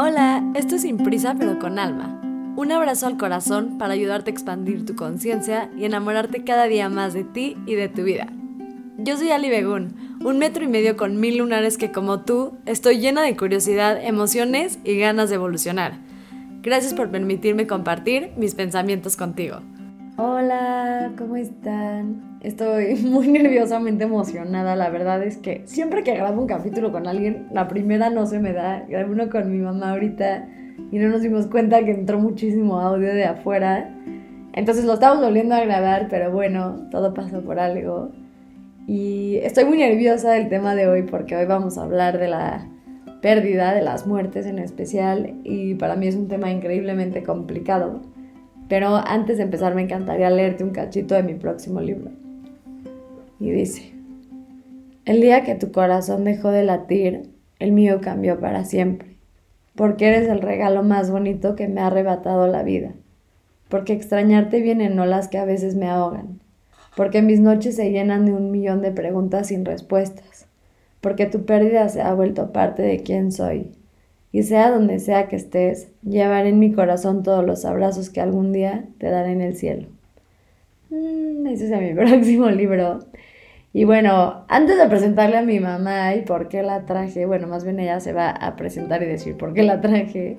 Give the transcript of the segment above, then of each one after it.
Hola, esto es Sin Prisa pero con Alma. Un abrazo al corazón para ayudarte a expandir tu conciencia y enamorarte cada día más de ti y de tu vida. Yo soy Ali Begún, un metro y medio con mil lunares que como tú estoy llena de curiosidad, emociones y ganas de evolucionar. Gracias por permitirme compartir mis pensamientos contigo. Hola, ¿cómo están? Estoy muy nerviosamente emocionada. La verdad es que siempre que grabo un capítulo con alguien, la primera no se me da. Grabé uno con mi mamá ahorita y no nos dimos cuenta que entró muchísimo audio de afuera. Entonces lo estamos volviendo a grabar, pero bueno, todo pasó por algo. Y estoy muy nerviosa del tema de hoy porque hoy vamos a hablar de la pérdida, de las muertes en especial, y para mí es un tema increíblemente complicado pero antes de empezar me encantaría leerte un cachito de mi próximo libro. Y dice, el día que tu corazón dejó de latir, el mío cambió para siempre, porque eres el regalo más bonito que me ha arrebatado la vida, porque extrañarte vienen olas que a veces me ahogan, porque mis noches se llenan de un millón de preguntas sin respuestas, porque tu pérdida se ha vuelto parte de quién soy y sea donde sea que estés, llevaré en mi corazón todos los abrazos que algún día te daré en el cielo. Mm, ese es mi próximo libro. Y bueno, antes de presentarle a mi mamá y por qué la traje, bueno, más bien ella se va a presentar y decir por qué la traje.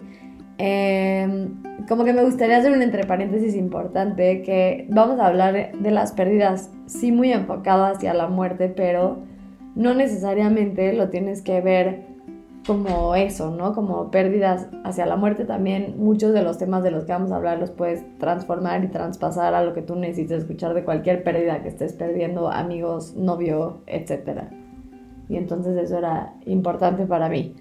Em, como que me gustaría hacer un entre paréntesis importante que vamos a hablar de las pérdidas, sí muy enfocado hacia la muerte, pero no necesariamente lo tienes que ver como eso, ¿no? Como pérdidas hacia la muerte también. Muchos de los temas de los que vamos a hablar los puedes transformar y traspasar a lo que tú necesites escuchar de cualquier pérdida que estés perdiendo, amigos, novio, etc. Y entonces eso era importante para mí.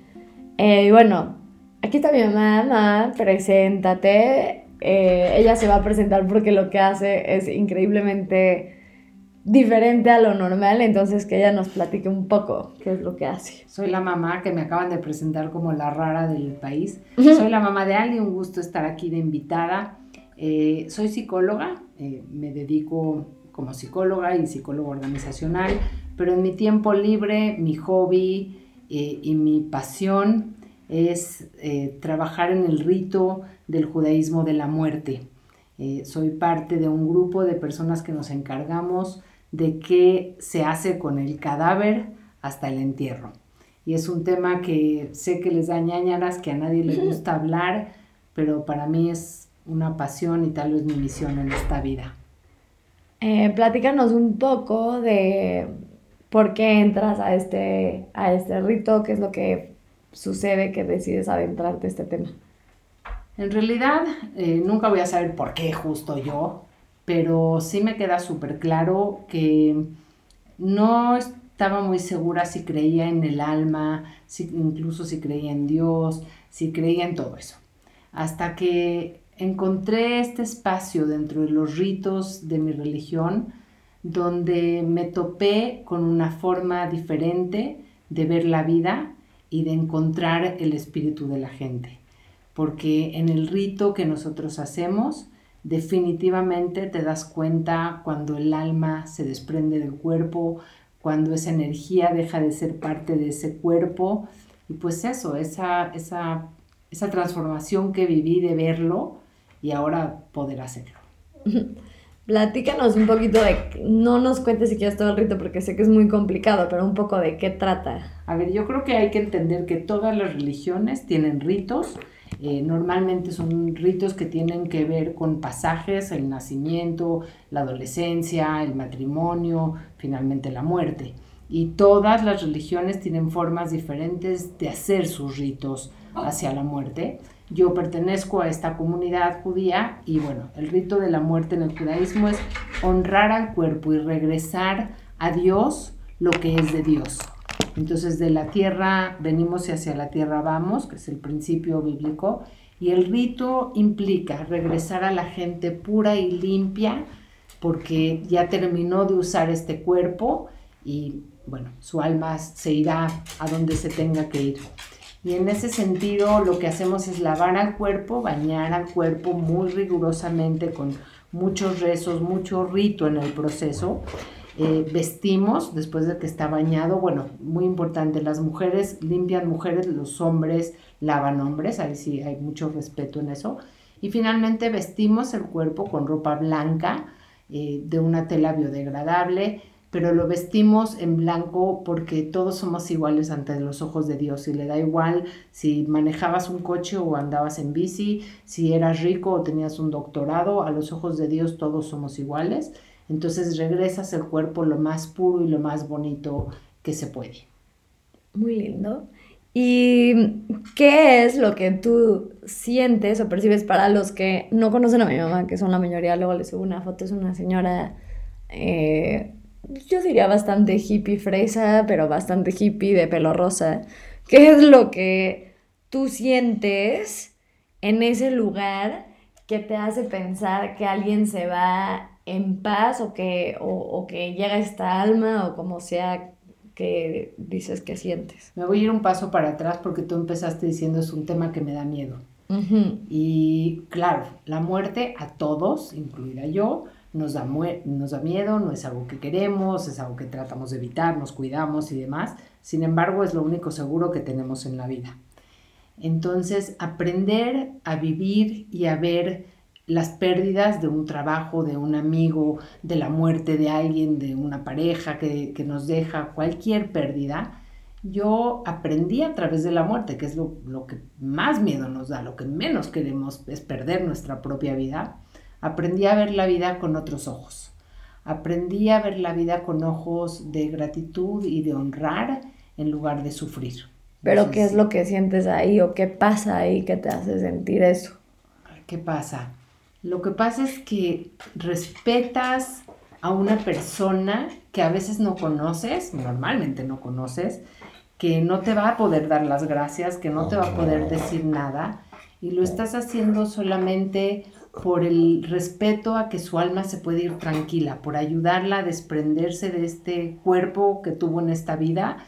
Eh, y bueno, aquí está mi mamá, preséntate. Eh, ella se va a presentar porque lo que hace es increíblemente diferente a lo normal, entonces que ella nos platique un poco qué es lo que hace. Soy la mamá que me acaban de presentar como la rara del país. Soy la mamá de Ali, un gusto estar aquí de invitada. Eh, soy psicóloga, eh, me dedico como psicóloga y psicóloga organizacional, pero en mi tiempo libre, mi hobby eh, y mi pasión es trabajar en el rito del judaísmo de la muerte. soy parte de un grupo de personas que nos encargamos de qué se hace con el cadáver hasta el entierro. Y es un tema que sé que les da ñañaras, que a nadie le gusta hablar, pero para mí es una pasión y tal vez mi misión en esta vida. Eh, platícanos un poco de por qué entras a este, a este rito, qué es lo que sucede que decides adentrarte a este tema. En realidad, eh, nunca voy a saber por qué justo yo, pero sí me queda súper claro que no estaba muy segura si creía en el alma, si, incluso si creía en Dios, si creía en todo eso. Hasta que encontré este espacio dentro de los ritos de mi religión donde me topé con una forma diferente de ver la vida y de encontrar el espíritu de la gente. Porque en el rito que nosotros hacemos, definitivamente te das cuenta cuando el alma se desprende del cuerpo, cuando esa energía deja de ser parte de ese cuerpo. Y pues eso, esa, esa, esa transformación que viví de verlo y ahora poder hacerlo. Platícanos un poquito de, no nos cuentes si quieres todo el rito porque sé que es muy complicado, pero un poco de qué trata. A ver, yo creo que hay que entender que todas las religiones tienen ritos eh, normalmente son ritos que tienen que ver con pasajes, el nacimiento, la adolescencia, el matrimonio, finalmente la muerte. Y todas las religiones tienen formas diferentes de hacer sus ritos hacia la muerte. Yo pertenezco a esta comunidad judía y bueno, el rito de la muerte en el judaísmo es honrar al cuerpo y regresar a Dios lo que es de Dios. Entonces de la tierra venimos y hacia la tierra vamos, que es el principio bíblico, y el rito implica regresar a la gente pura y limpia porque ya terminó de usar este cuerpo y bueno, su alma se irá a donde se tenga que ir. Y en ese sentido lo que hacemos es lavar al cuerpo, bañar al cuerpo muy rigurosamente con muchos rezos, mucho rito en el proceso eh, vestimos después de que está bañado. Bueno, muy importante, las mujeres limpian mujeres, los hombres lavan hombres, ahí sí hay mucho respeto en eso. Y finalmente vestimos el cuerpo con ropa blanca eh, de una tela biodegradable, pero lo vestimos en blanco porque todos somos iguales ante los ojos de Dios y le da igual si manejabas un coche o andabas en bici, si eras rico o tenías un doctorado, a los ojos de Dios todos somos iguales. Entonces regresas el cuerpo lo más puro y lo más bonito que se puede. Muy lindo. ¿Y qué es lo que tú sientes o percibes para los que no conocen a mi mamá, que son la mayoría? Luego les subo una foto, es una señora, eh, yo diría bastante hippie fresa, pero bastante hippie de pelo rosa. ¿Qué es lo que tú sientes en ese lugar que te hace pensar que alguien se va en paz o que, o que llega esta alma o como sea que dices que sientes. Me voy a ir un paso para atrás porque tú empezaste diciendo es un tema que me da miedo. Y claro, la muerte a todos, incluida yo, nos da, nos da miedo, no es algo que queremos, es algo que tratamos de evitar, nos cuidamos y demás. Sin embargo, es lo único seguro que tenemos en la vida. Entonces, aprender a vivir y a ver las pérdidas de un trabajo, de un amigo, de la muerte de alguien, de una pareja que, nos deja, cualquier pérdida, yo aprendí a través de la muerte, que es lo, lo, que más miedo nos da, lo que menos queremos es perder nuestra propia vida, aprendí a ver la vida con otros ojos. Aprendí a ver la vida con ojos de gratitud y de honrar en lugar de sufrir. Pero ¿qué es lo que sientes ahí o qué pasa ahí que te hace sentir eso? ¿Qué pasa? Lo que pasa es que respetas a una persona que a veces no conoces, normalmente no conoces, que no te va a poder dar las gracias, que no te va a poder decir nada, y lo estás haciendo solamente por el respeto a que su alma se puede ir tranquila, por ayudarla a desprenderse de este cuerpo que tuvo en esta vida,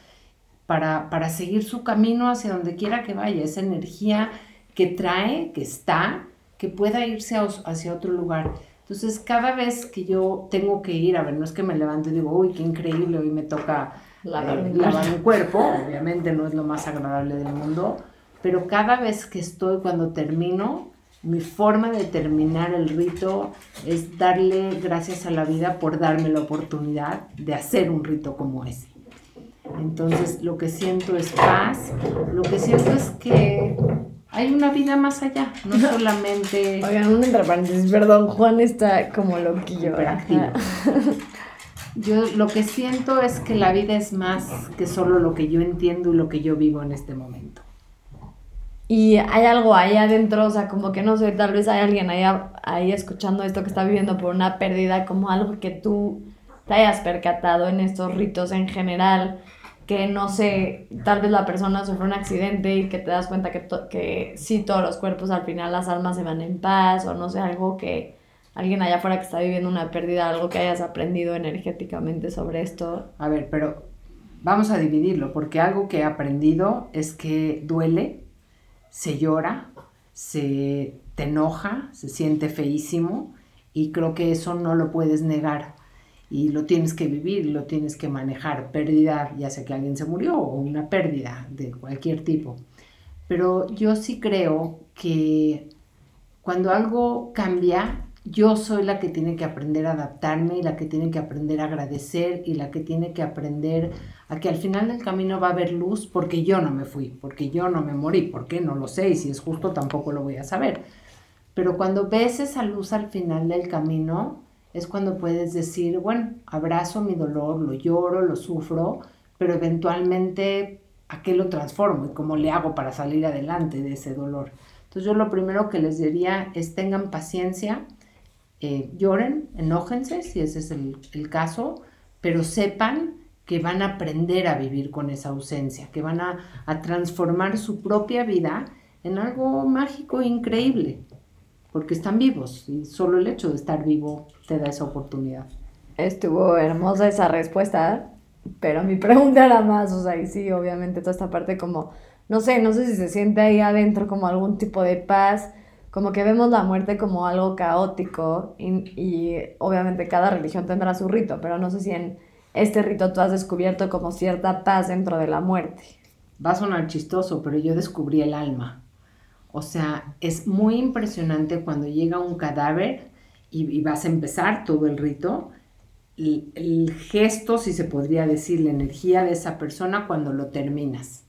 para, para seguir su camino hacia donde quiera que vaya, esa energía que trae, que está, que pueda irse hacia otro lugar. Entonces, cada vez que yo tengo que ir, a ver, no es que me levante y digo, uy, qué increíble, hoy me toca lavar, eh, mi cuerpo, obviamente no es lo más agradable del mundo, pero cada vez que estoy, cuando termino, mi forma de terminar el rito es darle gracias a la vida por darme la oportunidad de hacer un rito como ese. Entonces, lo que siento es paz, lo que siento es que hay una vida más allá, no solamente... Oigan, un entre paréntesis, perdón, Juan está como loquillo. Yo lo que siento es que la vida es más que solo lo que yo entiendo y lo que yo vivo en este momento. Y hay algo ahí adentro, o sea, como que no sé, tal vez hay alguien ahí, ahí escuchando esto que está viviendo por una pérdida, como algo que tú te hayas percatado en estos ritos en general, que no sé, tal vez la persona sufre un accidente y que te das cuenta que, que sí, todos los cuerpos al final las almas se van en paz o no sé, algo que alguien allá afuera que está viviendo una pérdida, algo que hayas aprendido energéticamente sobre esto. A ver, pero vamos a dividirlo, porque algo que he aprendido es que duele, se llora, se te enoja, se siente feísimo y creo que eso no lo puedes negar y lo tienes que vivir, lo tienes que manejar, pérdida, ya sea que alguien se murió o una pérdida de cualquier tipo. Pero yo sí creo que cuando algo cambia, yo soy la que tiene que aprender a adaptarme y la que tiene que aprender a agradecer y la que tiene que aprender a que al final del camino va a haber luz porque yo no me fui, porque yo no me morí, porque no lo sé y si es justo tampoco lo voy a saber. Pero cuando ves esa luz al final del camino, es cuando puedes decir, bueno, abrazo mi dolor, lo lloro, lo sufro, pero eventualmente a qué lo transformo y cómo le hago para salir adelante de ese dolor. Entonces yo lo primero que les diría es tengan paciencia, eh, lloren, enójense si ese es el, caso, pero sepan que van a aprender a vivir con esa ausencia, que van a, a transformar su propia vida en algo mágico e increíble porque están vivos y solo el hecho de estar vivo te da esa oportunidad. Estuvo hermosa esa respuesta, pero mi pregunta era más, o sea, y sí, obviamente toda esta parte como, no sé, no sé si se siente ahí adentro como algún tipo de paz, como que vemos la muerte como algo caótico y, obviamente cada religión tendrá su rito, pero no sé si en este rito tú has descubierto como cierta paz dentro de la muerte. Va a sonar chistoso, pero yo descubrí el alma. O sea, es muy impresionante cuando llega un cadáver y, vas a empezar todo el rito, el, el, gesto, si se podría decir, la energía de esa persona cuando lo terminas.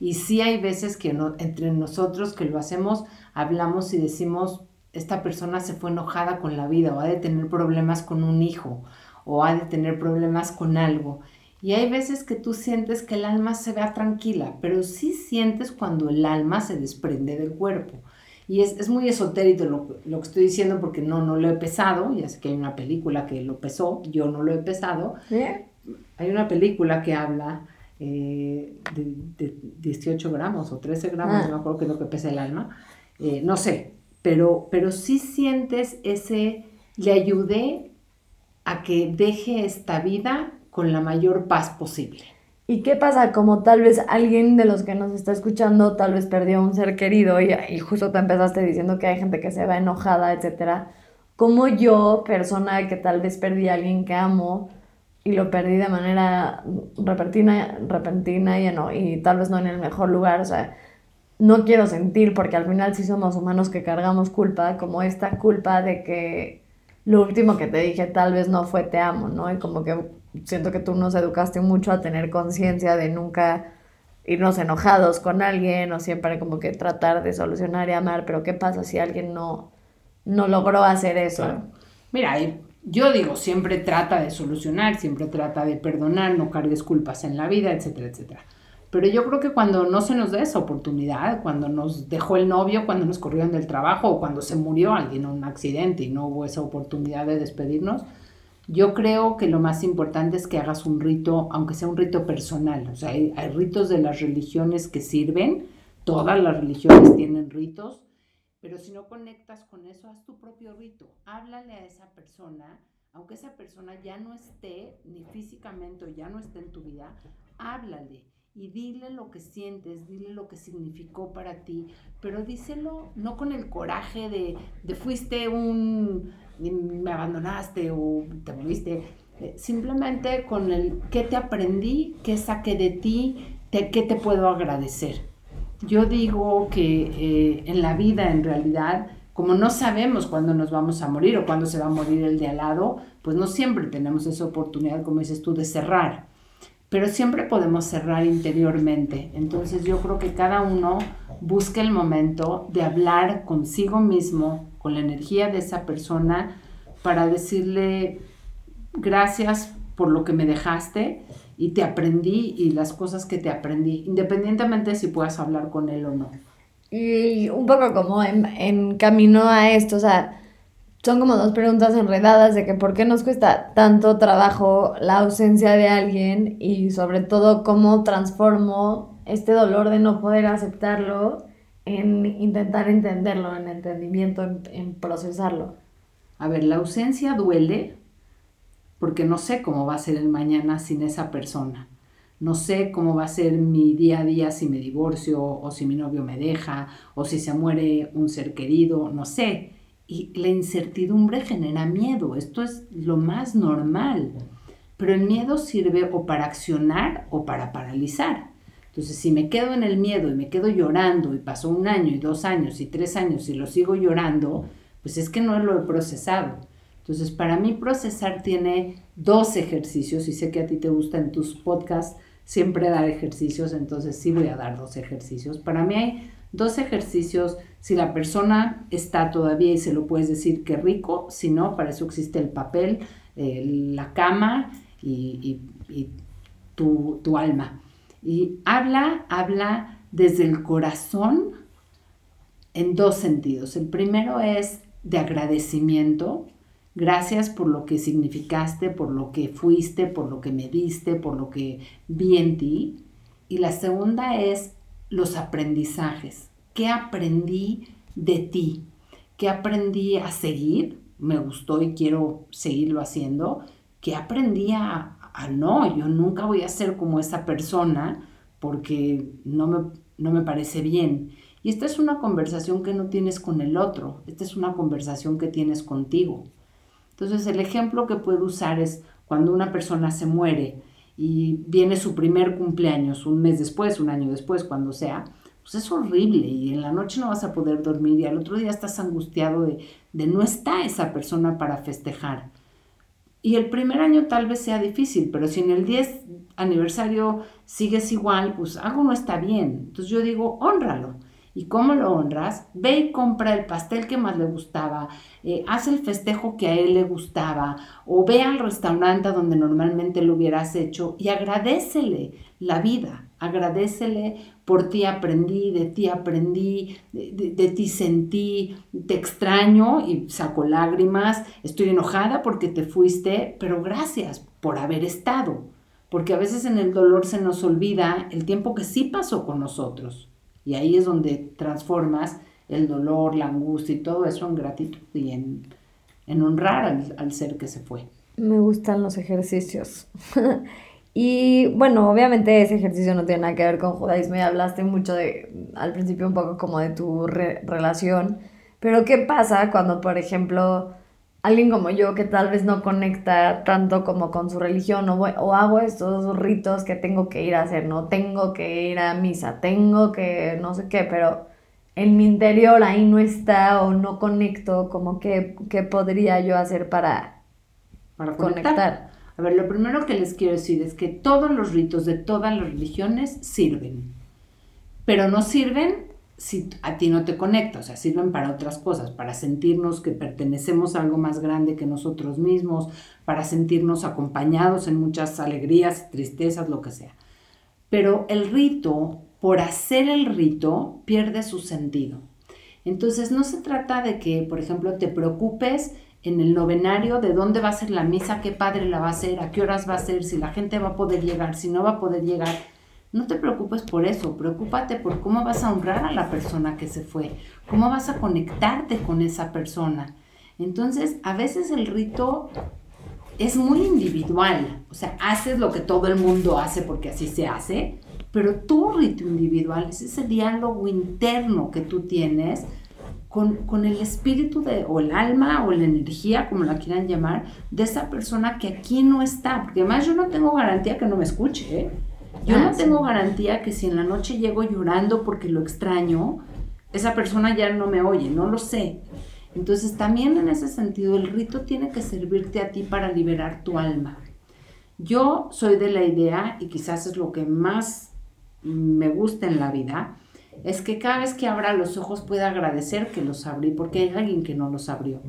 Y sí hay veces que entre nosotros que lo hacemos, hablamos y decimos, esta persona se fue enojada con la vida o ha de tener problemas con un hijo o ha de tener problemas con algo. Y hay veces que tú sientes que el alma se vea tranquila, pero sí sientes cuando el alma se desprende del cuerpo. Y es, muy esotérico lo, lo, que estoy diciendo porque no, no lo he pesado. Ya sé que hay una película que lo pesó, yo no lo he pesado. Hay una película que habla eh, de, 18 gramos o 13 gramos, ah. no me acuerdo qué es lo que pesa el alma. Eh, no sé, pero, pero sí sientes ese, le ayudé a que deje esta vida con la mayor paz posible. ¿Y qué pasa? Como tal vez alguien de los que nos está escuchando tal vez perdió un ser querido y, y justo te empezaste diciendo que hay gente que se va enojada, etcétera. Como yo, persona que tal vez perdí a alguien que amo y lo perdí de manera repentina, repentina y, no, y tal vez no en el mejor lugar, o sea, no quiero sentir, porque al final sí somos humanos que cargamos culpa, como esta culpa de que lo último que te dije tal vez no fue te amo, ¿no? Y como que siento que tú nos educaste mucho a tener conciencia de nunca irnos enojados con alguien o siempre como que tratar de solucionar y amar, pero ¿qué pasa si alguien no, no logró hacer eso? Mira, yo digo, siempre trata de solucionar, siempre trata de perdonar, no cargues culpas en la vida, etcétera, etcétera. Pero yo creo que cuando no se nos da esa oportunidad, cuando nos dejó el novio, cuando nos corrieron del trabajo o cuando se murió alguien en un accidente y no hubo esa oportunidad de despedirnos, yo creo que lo más importante es que hagas un rito, aunque sea un rito personal. O sea, hay, ritos de las religiones que sirven, todas las religiones tienen ritos, pero si no conectas con eso, haz tu propio rito. Háblale a esa persona, aunque esa persona ya no esté, ni físicamente o ya no esté en tu vida, háblale y dile lo que sientes, dile lo que significó para ti, pero díselo no con el coraje de, de fuiste un, me abandonaste o te moriste, eh, simplemente con el qué te aprendí, qué saqué de ti, qué te puedo agradecer. Yo digo que eh, en la vida en realidad, como no sabemos cuándo nos vamos a morir o cuándo se va a morir el de al lado, pues no siempre tenemos esa oportunidad, como dices tú, de cerrar pero siempre podemos cerrar interiormente. Entonces yo creo que cada uno busca el momento de hablar consigo mismo, con la energía de esa persona, para decirle gracias por lo que me dejaste y te aprendí y las cosas que te aprendí, independientemente si puedas hablar con él o no. Y un poco como en, camino a esto, o sea, son como dos preguntas enredadas de que por qué nos cuesta tanto trabajo la ausencia de alguien y sobre todo cómo transformo este dolor de no poder aceptarlo en intentar entenderlo, en entendimiento, en, procesarlo. A ver, la ausencia duele porque no sé cómo va a ser el mañana sin esa persona. No sé cómo va a ser mi día a día si me divorcio o si mi novio me deja o si se muere un ser querido, no sé y la incertidumbre genera miedo, esto es lo más normal, pero el miedo sirve o para accionar o para paralizar. Entonces, si me quedo en el miedo y me quedo llorando y pasó un año y dos años y tres años y lo sigo llorando, pues es que no lo he procesado. Entonces, para mí procesar tiene dos ejercicios y sé que a ti te gusta en tus podcasts siempre dar ejercicios, entonces sí voy a dar dos ejercicios. Para mí hay dos ejercicios si la persona está todavía y se lo puedes decir que rico, si no, para eso existe el papel, la cama y, tu, tu, alma. Y habla, habla desde el corazón en dos sentidos. El primero es de agradecimiento. Gracias por lo que significaste, por lo que fuiste, por lo que me diste, por lo que vi en ti. Y la segunda es los aprendizajes. ¿Qué aprendí de ti? ¿Qué aprendí a seguir? Me gustó y quiero seguirlo haciendo. ¿Qué aprendí a, no? Yo nunca voy a ser como esa persona porque no me, no me parece bien. Y esta es una conversación que no tienes con el otro, esta es una conversación que tienes contigo. Entonces el ejemplo que puedo usar es cuando una persona se muere y viene su primer cumpleaños, un mes después, un año después, cuando sea, pues es horrible y en la noche no vas a poder dormir y al otro día estás angustiado de, de no está esa persona para festejar. Y el primer año tal vez sea difícil, pero si en el 10 aniversario sigues igual, pues algo no está bien. Entonces yo digo, honralo. ¿Y cómo lo honras? Ve y compra el pastel que más le gustaba, eh, haz el festejo que a él le gustaba, o ve al restaurante donde normalmente lo hubieras hecho y agradecele la vida, agradecele por ti aprendí, de ti aprendí, de, ti sentí, te extraño y saco lágrimas, estoy enojada porque te fuiste, pero gracias por haber estado, porque a veces en el dolor se nos olvida el tiempo que sí pasó con nosotros. Y ahí es donde transformas el dolor, la angustia y todo eso en gratitud y en, honrar al, ser que se fue. Me gustan los ejercicios. y bueno, obviamente ese ejercicio no tiene nada que ver con judaísmo y hablaste mucho de, al principio un poco como de tu relación. Pero ¿qué pasa cuando, por ejemplo, alguien como yo que tal vez no conecta tanto como con su religión o, o, hago estos ritos que tengo que ir a hacer, no tengo que ir a misa, tengo que no sé qué, pero en mi interior ahí no está o no conecto, como que qué podría yo hacer para, para conectar. A ver, lo primero que les quiero decir es que todos los ritos de todas las religiones sirven, pero no sirven si a ti no te conecta, o sea, sirven para otras cosas, para sentirnos que pertenecemos a algo más grande que nosotros mismos, para sentirnos acompañados en muchas alegrías, tristezas, lo que sea. Pero el rito, por hacer el rito, pierde su sentido. Entonces no se trata de que, por ejemplo, te preocupes en el novenario de dónde va a ser la misa, qué padre la va a hacer, a qué horas va a ser, si la gente va a poder llegar, si no va a poder llegar no te preocupes por eso, preocúpate por cómo vas a honrar a la persona que se fue, cómo vas a conectarte con esa persona. Entonces, a veces el rito es muy individual, o sea, haces lo que todo el mundo hace porque así se hace, pero tu rito individual es ese diálogo interno que tú tienes con, con, el espíritu de, o el alma o la energía, como la quieran llamar, de esa persona que aquí no está, porque además yo no tengo garantía que no me escuche, ¿eh? Yo no ah, tengo garantía que si en la noche llego llorando porque lo extraño, esa persona ya no me oye, no lo sé. Entonces también en ese sentido el rito tiene que servirte a ti para liberar tu alma. Yo soy de la idea, y quizás es lo que más me gusta en la vida, es que cada vez que abra los ojos pueda agradecer que los abrí, porque hay alguien que no los abrió.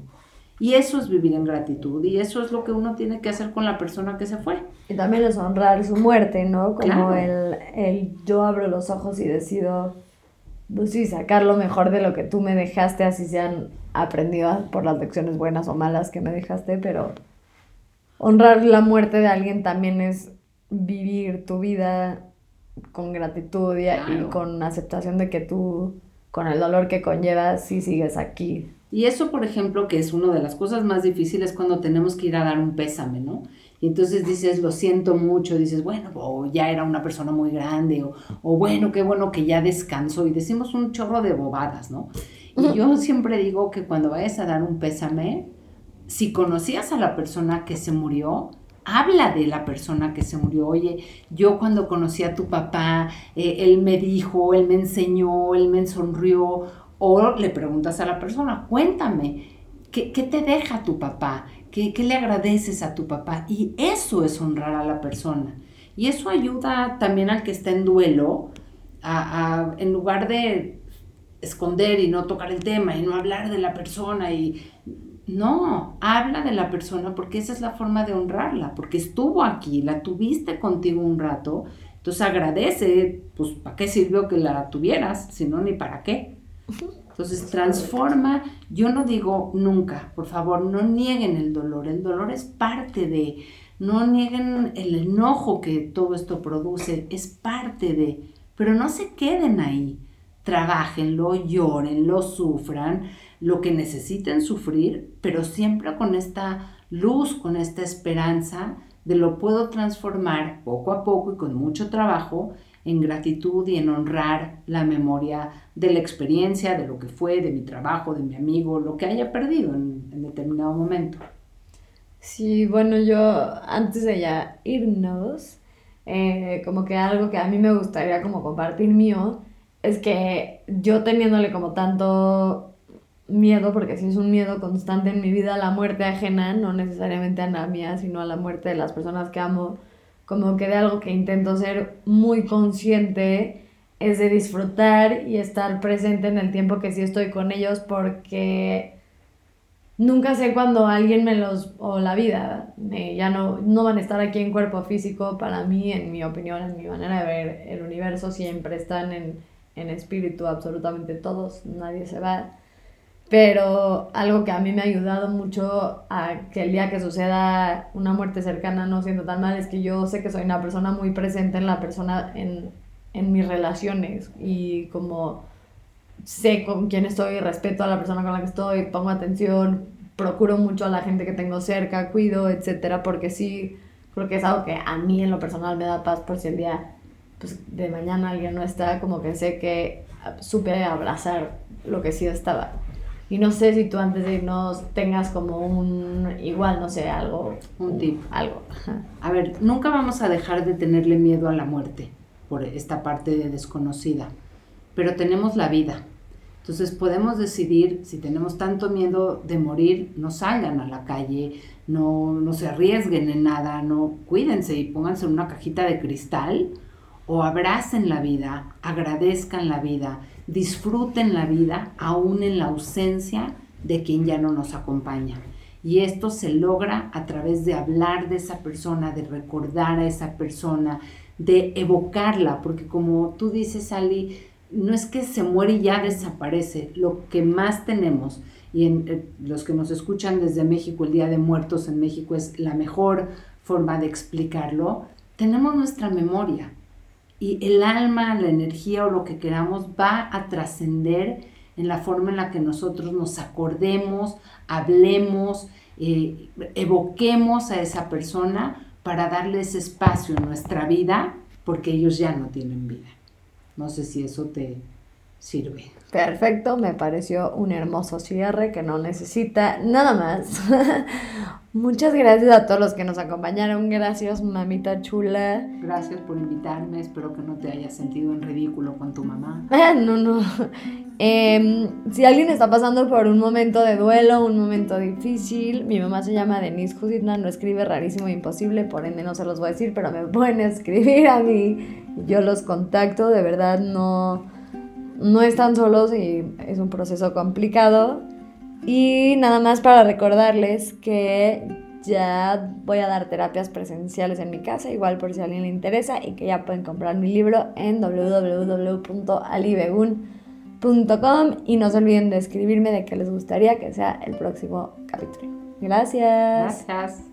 Y eso es vivir en gratitud y eso es lo que uno tiene que hacer con la persona que se fue. Y también es honrar su muerte, ¿no? Como el, el, yo abro los ojos y decido, pues sí, sacar lo mejor de lo que tú me dejaste, así sean aprendido por las lecciones buenas o malas que me dejaste, pero honrar la muerte de alguien también es vivir tu vida con gratitud y, y con aceptación de que tú, con el dolor que conllevas, sí sigues aquí y eso, por ejemplo, que es una de las cosas más difíciles cuando tenemos que ir a dar un pésame, ¿no? Y entonces dices, lo siento mucho, dices, bueno, o ya era una persona muy grande, o, o bueno, qué bueno que ya descansó, y decimos un chorro de bobadas, ¿no? Y yo siempre digo que cuando vayas a dar un pésame, si conocías a la persona que se murió, habla de la persona que se murió. Oye, yo cuando conocí a tu papá, eh, él me dijo, él me enseñó, él me sonrió, o le preguntas a la persona, cuéntame, ¿qué, te deja tu papá? ¿Qué, le agradeces a tu papá? Y eso es honrar a la persona. Y eso ayuda también al que está en duelo, a, en lugar de esconder y no tocar el tema y no hablar de la persona y no, habla de la persona porque esa es la forma de honrarla, porque estuvo aquí, la tuviste contigo un rato, entonces agradece, pues ¿para qué sirvió que la tuvieras? Si no, ni para qué. Entonces transforma, yo no digo nunca, por favor, no nieguen el dolor, el dolor es parte de, no nieguen el enojo que todo esto produce, es parte de, pero no se queden ahí, trabajenlo, lloren, sufran, lo que necesiten sufrir, pero siempre con esta luz, con esta esperanza de lo puedo transformar poco a poco y con mucho trabajo en gratitud y en honrar la memoria de la experiencia, de lo que fue, de mi trabajo, de mi amigo, lo que haya perdido en, determinado momento. Sí, bueno, yo antes de ya irnos, eh, como que algo que a mí me gustaría como compartir mío, es que yo teniéndole como tanto miedo, porque si es un miedo constante en mi vida la muerte ajena, no necesariamente a la mía, sino a la muerte de las personas que amo, como que de algo que intento ser muy consciente es de disfrutar y estar presente en el tiempo que sí estoy con ellos porque nunca sé cuándo alguien me los, o la vida, ya no, no van a estar aquí en cuerpo físico, para mí, en mi opinión, en mi manera de ver el universo, siempre están en, en espíritu absolutamente todos, nadie se va pero algo que a mí me ha ayudado mucho a que el día que suceda una muerte cercana no siendo tan mal es que yo sé que soy una persona muy presente en la persona, en, en mis relaciones y como sé con quién estoy, respeto a la persona con la que estoy, pongo atención, procuro mucho a la gente que tengo cerca, cuido, etcétera, porque sí creo que es algo que a mí en lo personal me da paz por si el día pues, de mañana alguien no está, como que sé que supe abrazar lo que sí estaba. Y no sé si tú antes de irnos tengas como un, igual, no sé, algo. Un tip. Algo. A ver, nunca vamos a dejar de tenerle miedo a la muerte por esta parte de desconocida, pero tenemos la vida. Entonces podemos decidir, si tenemos tanto miedo de morir, no salgan a la calle, no, no se arriesguen en nada, no cuídense y pónganse en una cajita de cristal o abracen la vida, agradezcan la vida disfruten la vida aún en la ausencia de quien ya no nos acompaña. Y esto se logra a través de hablar de esa persona, de recordar a esa persona, de evocarla, porque como tú dices, Ali, no es que se muere y ya desaparece, lo que más tenemos, y eh, los que nos escuchan desde México, el Día de Muertos en México es la mejor forma de explicarlo, tenemos nuestra memoria, y el alma, la energía o lo que queramos va a trascender en la forma en la que nosotros nos acordemos, hablemos, eh, evoquemos a esa persona para darle ese espacio en nuestra vida porque ellos ya no tienen vida. No sé si eso te sirve. Perfecto, me pareció un hermoso cierre que no necesita nada más. Muchas gracias a todos los que nos acompañaron. Gracias, mamita chula. Gracias por invitarme. Espero que no te hayas sentido en ridículo con tu mamá. no, no. Em, si alguien está pasando por un momento de duelo, un momento difícil, mi mamá se llama Denise Jusitna, no escribe rarísimo e imposible, por ende no se los voy a decir, pero me pueden escribir a mí. Yo los contacto, de verdad no no están solos y es un proceso complicado. Y nada más para recordarles que ya voy a dar terapias presenciales en mi casa, igual por si a alguien le interesa, y que ya pueden comprar mi libro en www.alibegun.com y no se olviden de escribirme de qué les gustaría que sea el próximo capítulo. Gracias. Gracias.